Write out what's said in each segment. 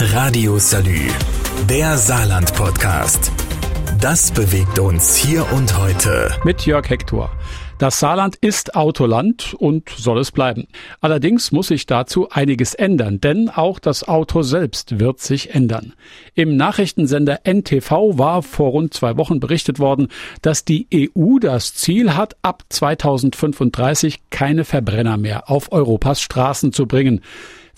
Radio Salü, der Saarland-Podcast. Das bewegt uns hier und heute. Mit Jörg Hector. Das Saarland ist Autoland und soll es bleiben. Allerdings muss sich dazu einiges ändern, denn auch das Auto selbst wird sich ändern. Im Nachrichtensender NTV war vor rund zwei Wochen berichtet worden, dass die EU das Ziel hat, ab 2035 keine Verbrenner mehr auf Europas Straßen zu bringen.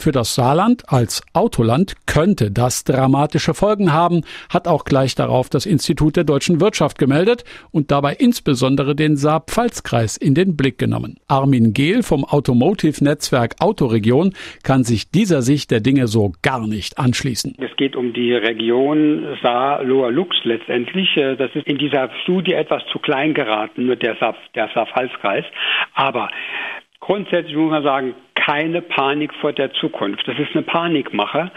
Für das Saarland als Autoland könnte das dramatische Folgen haben, hat auch gleich darauf das Institut der deutschen Wirtschaft gemeldet und dabei insbesondere den Saar-Pfalz-Kreis in den Blick genommen. Armin Gehl vom Automotive-Netzwerk Autoregion kann sich dieser Sicht der Dinge so gar nicht anschließen. Es geht um die Region Saar-Loher-Lux letztendlich. Das ist in dieser Studie etwas zu klein geraten, nur der Saar-Pfalz-Kreis. Aber grundsätzlich muss man sagen, keine Panik vor der Zukunft. Das ist eine Panikmache.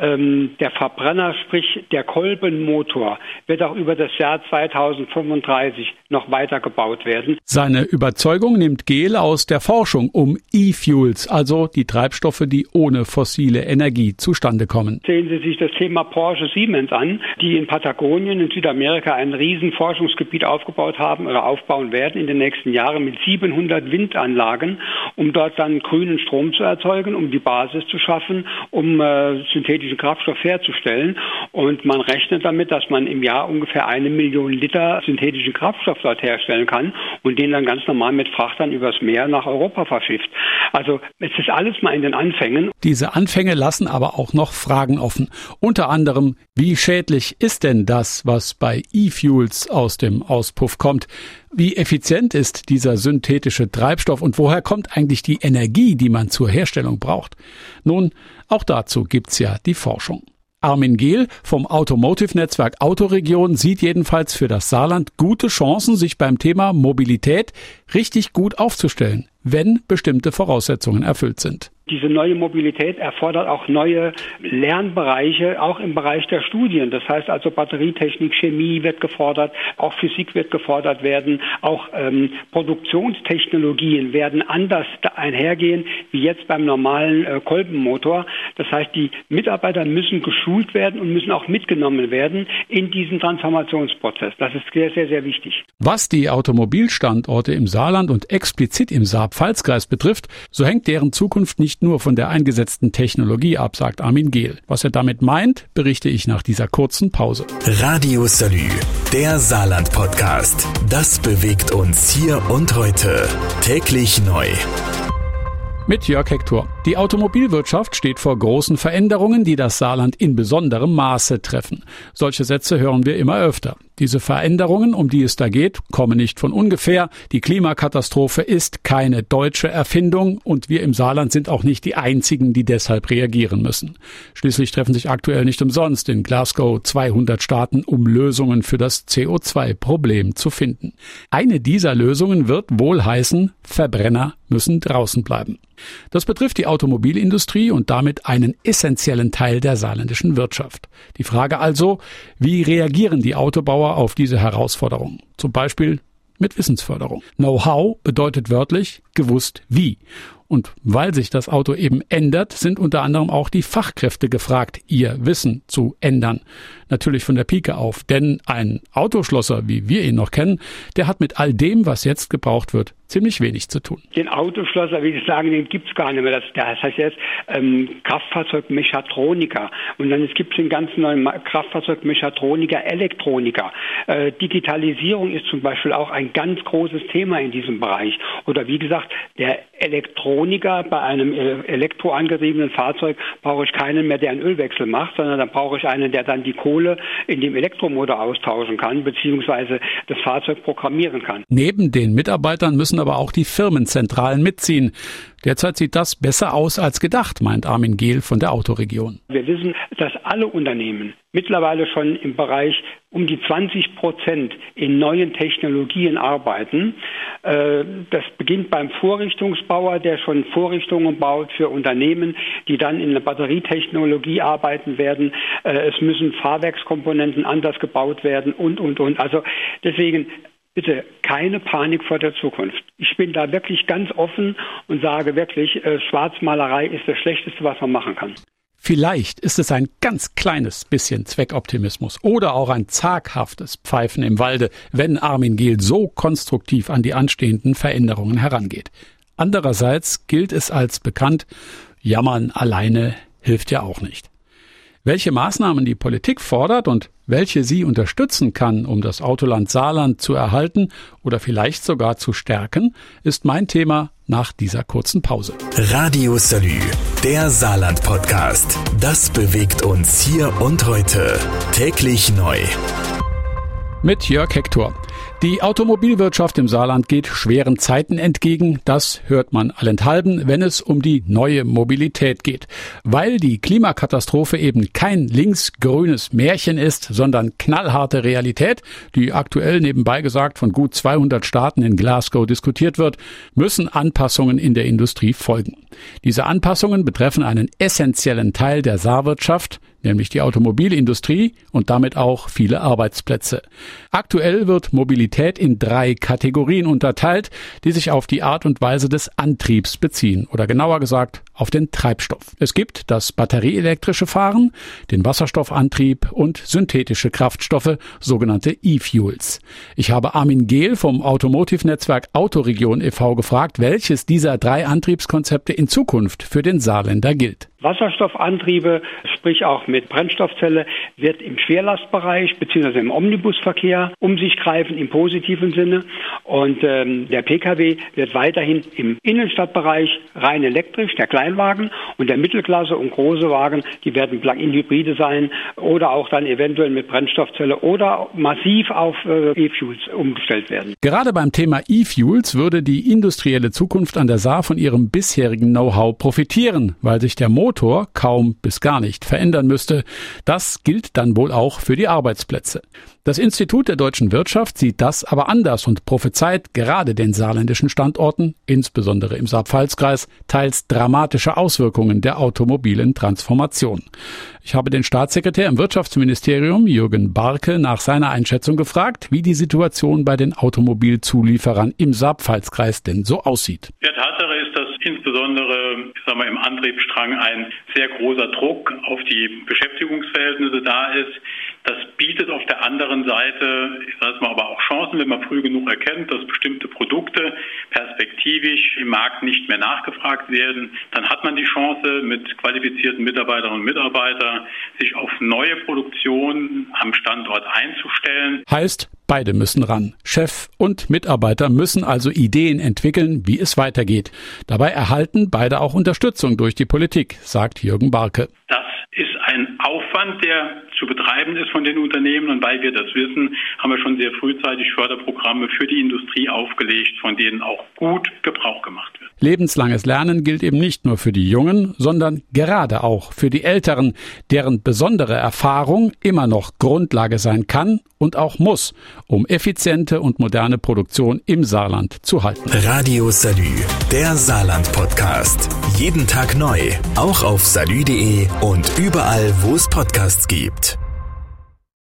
Ähm, der Verbrenner, sprich der Kolbenmotor, wird auch über das Jahr 2035 noch weiter gebaut werden. Seine Überzeugung nimmt Gehl aus der Forschung um E-Fuels, also die Treibstoffe, die ohne fossile Energie zustande kommen. Sehen Sie sich das Thema Porsche Siemens an, die in Patagonien in Südamerika ein riesen Forschungsgebiet aufgebaut haben oder aufbauen werden in den nächsten Jahren mit 700 Windanlagen, um dort dann grünen Strom zu erzeugen, um die Basis zu schaffen, um äh, synthetischen Kraftstoff herzustellen. Und man rechnet damit, dass man im Jahr ungefähr eine Million Liter synthetischen Kraftstoff dort herstellen kann und den dann ganz normal mit Frachtern übers Meer nach Europa verschifft. Also es ist alles mal in den Anfängen. Diese Anfänge lassen aber auch noch Fragen offen. Unter anderem, wie schädlich ist denn das, was bei E-Fuels aus dem Auspuff kommt? Wie effizient ist dieser synthetische Treibstoff und woher kommt eigentlich die Energie, die man zur Herstellung braucht? Nun, auch dazu gibt's ja die Forschung. Armin Gehl vom Automotive-Netzwerk Autoregion sieht jedenfalls für das Saarland gute Chancen, sich beim Thema Mobilität richtig gut aufzustellen, wenn bestimmte Voraussetzungen erfüllt sind. Diese neue Mobilität erfordert auch neue Lernbereiche, auch im Bereich der Studien. Das heißt also Batterietechnik, Chemie wird gefordert, auch Physik wird gefordert werden, auch ähm, Produktionstechnologien werden anders einhergehen wie jetzt beim normalen äh, Kolbenmotor. Das heißt, die Mitarbeiter müssen geschult werden und müssen auch mitgenommen werden in diesen Transformationsprozess. Das ist sehr, sehr, sehr wichtig. Was die Automobilstandorte im Saarland und explizit im Saar-Pfalz-Kreis betrifft, so hängt deren Zukunft nicht nur von der eingesetzten Technologie ab, sagt Armin Gehl. Was er damit meint, berichte ich nach dieser kurzen Pause. Radio Salü, der Saarland-Podcast. Das bewegt uns hier und heute. Täglich neu. Mit Jörg Hector. Die Automobilwirtschaft steht vor großen Veränderungen, die das Saarland in besonderem Maße treffen. Solche Sätze hören wir immer öfter. Diese Veränderungen, um die es da geht, kommen nicht von ungefähr. Die Klimakatastrophe ist keine deutsche Erfindung und wir im Saarland sind auch nicht die einzigen, die deshalb reagieren müssen. Schließlich treffen sich aktuell nicht umsonst in Glasgow 200 Staaten, um Lösungen für das CO2-Problem zu finden. Eine dieser Lösungen wird wohl heißen, Verbrenner müssen draußen bleiben. Das betrifft die Automobilindustrie und damit einen essentiellen Teil der saarländischen Wirtschaft. Die Frage also, wie reagieren die Autobauer auf diese Herausforderung? Zum Beispiel mit Wissensförderung. Know-how bedeutet wörtlich gewusst wie. Und weil sich das Auto eben ändert, sind unter anderem auch die Fachkräfte gefragt, ihr Wissen zu ändern. Natürlich von der Pike auf, denn ein Autoschlosser, wie wir ihn noch kennen, der hat mit all dem, was jetzt gebraucht wird, ziemlich wenig zu tun. Den Autoschlosser, wie Sie sagen, den gibt's gar nicht mehr. Das, das heißt jetzt ähm, Kraftfahrzeugmechatroniker. Und dann gibt es den ganz neuen Kraftfahrzeugmechatroniker, Elektroniker. Äh, Digitalisierung ist zum Beispiel auch ein ganz großes Thema in diesem Bereich. Oder wie gesagt, der Elektroniker bei einem elektroangetriebenen Fahrzeug brauche ich keinen mehr, der einen Ölwechsel macht, sondern dann brauche ich einen, der dann die Kohle in dem Elektromotor austauschen kann, beziehungsweise das Fahrzeug programmieren kann. Neben den Mitarbeitern müssen aber auch die Firmenzentralen mitziehen. Derzeit sieht das besser aus als gedacht, meint Armin Gehl von der Autoregion. Wir wissen, dass alle Unternehmen mittlerweile schon im Bereich um die 20 Prozent in neuen Technologien arbeiten. Äh, das beginnt beim Vorrichtungsbauer, der schon Vorrichtungen baut für Unternehmen, die dann in der Batterietechnologie arbeiten werden. Äh, es müssen Fahrwerkskomponenten anders gebaut werden und, und, und. Also deswegen bitte keine Panik vor der Zukunft. Ich bin da wirklich ganz offen und sage wirklich, äh, Schwarzmalerei ist das Schlechteste, was man machen kann. Vielleicht ist es ein ganz kleines bisschen Zweckoptimismus oder auch ein zaghaftes Pfeifen im Walde, wenn Armin Gehl so konstruktiv an die anstehenden Veränderungen herangeht. Andererseits gilt es als bekannt, jammern alleine hilft ja auch nicht. Welche Maßnahmen die Politik fordert und welche sie unterstützen kann, um das Autoland Saarland zu erhalten oder vielleicht sogar zu stärken, ist mein Thema nach dieser kurzen Pause. Radio Salü, der Saarland Podcast. Das bewegt uns hier und heute. Täglich neu. Mit Jörg Hector. Die Automobilwirtschaft im Saarland geht schweren Zeiten entgegen. Das hört man allenthalben, wenn es um die neue Mobilität geht. Weil die Klimakatastrophe eben kein linksgrünes Märchen ist, sondern knallharte Realität, die aktuell nebenbei gesagt von gut 200 Staaten in Glasgow diskutiert wird, müssen Anpassungen in der Industrie folgen. Diese Anpassungen betreffen einen essentiellen Teil der Saarwirtschaft, nämlich die Automobilindustrie und damit auch viele Arbeitsplätze. Aktuell wird Mobilität in drei Kategorien unterteilt, die sich auf die Art und Weise des Antriebs beziehen oder genauer gesagt auf den Treibstoff. Es gibt das batterieelektrische Fahren, den Wasserstoffantrieb und synthetische Kraftstoffe, sogenannte E-Fuels. Ich habe Armin Gehl vom Automotive-Netzwerk Autoregion e.V. gefragt, welches dieser drei Antriebskonzepte in Zukunft für den Saarländer gilt. Wasserstoffantriebe, sprich auch mit Brennstoffzelle, wird im Schwerlastbereich bzw. im Omnibusverkehr um sich greifen im positiven Sinne. Und ähm, der Pkw wird weiterhin im Innenstadtbereich rein elektrisch, der Kleinwagen und der Mittelklasse und große Wagen, die werden Plug-in-Hybride sein oder auch dann eventuell mit Brennstoffzelle oder massiv auf äh, E-Fuels umgestellt werden. Gerade beim Thema E-Fuels würde die industrielle Zukunft an der Saar von ihrem bisherigen Know-how profitieren, weil sich der Motor kaum bis gar nicht verändern müsste. Das gilt dann wohl auch für die Arbeitsplätze. Das Institut der deutschen Wirtschaft sieht das aber anders und prophezeit gerade den saarländischen Standorten, insbesondere im Saarpfalzkreis, teils dramatische Auswirkungen der automobilen Transformation. Ich habe den Staatssekretär im Wirtschaftsministerium, Jürgen Barke, nach seiner Einschätzung gefragt, wie die Situation bei den Automobilzulieferern im Saarpfalzkreis denn so aussieht. Ja, Tatsache ist, dass insbesondere ich sag mal, im Antriebsstrang ein sehr großer Druck auf die Beschäftigungsverhältnisse da ist. Bietet auf der anderen Seite, ich sage mal, aber auch Chancen, wenn man früh genug erkennt, dass bestimmte Produkte perspektivisch im Markt nicht mehr nachgefragt werden. Dann hat man die Chance, mit qualifizierten Mitarbeiterinnen und Mitarbeitern sich auf neue Produktion am Standort einzustellen. Heißt, Beide müssen ran. Chef und Mitarbeiter müssen also Ideen entwickeln, wie es weitergeht. Dabei erhalten beide auch Unterstützung durch die Politik, sagt Jürgen Barke. Das ist ein Aufwand, der zu betreiben ist von den Unternehmen. Und weil wir das wissen, haben wir schon sehr frühzeitig Förderprogramme für die Industrie aufgelegt, von denen auch gut Gebrauch gemacht wird. Lebenslanges Lernen gilt eben nicht nur für die Jungen, sondern gerade auch für die Älteren, deren besondere Erfahrung immer noch Grundlage sein kann und auch muss, um effiziente und moderne Produktion im Saarland zu halten. Radio Salü, der Saarland Podcast. Jeden Tag neu, auch auf salü.de und überall, wo es Podcasts gibt.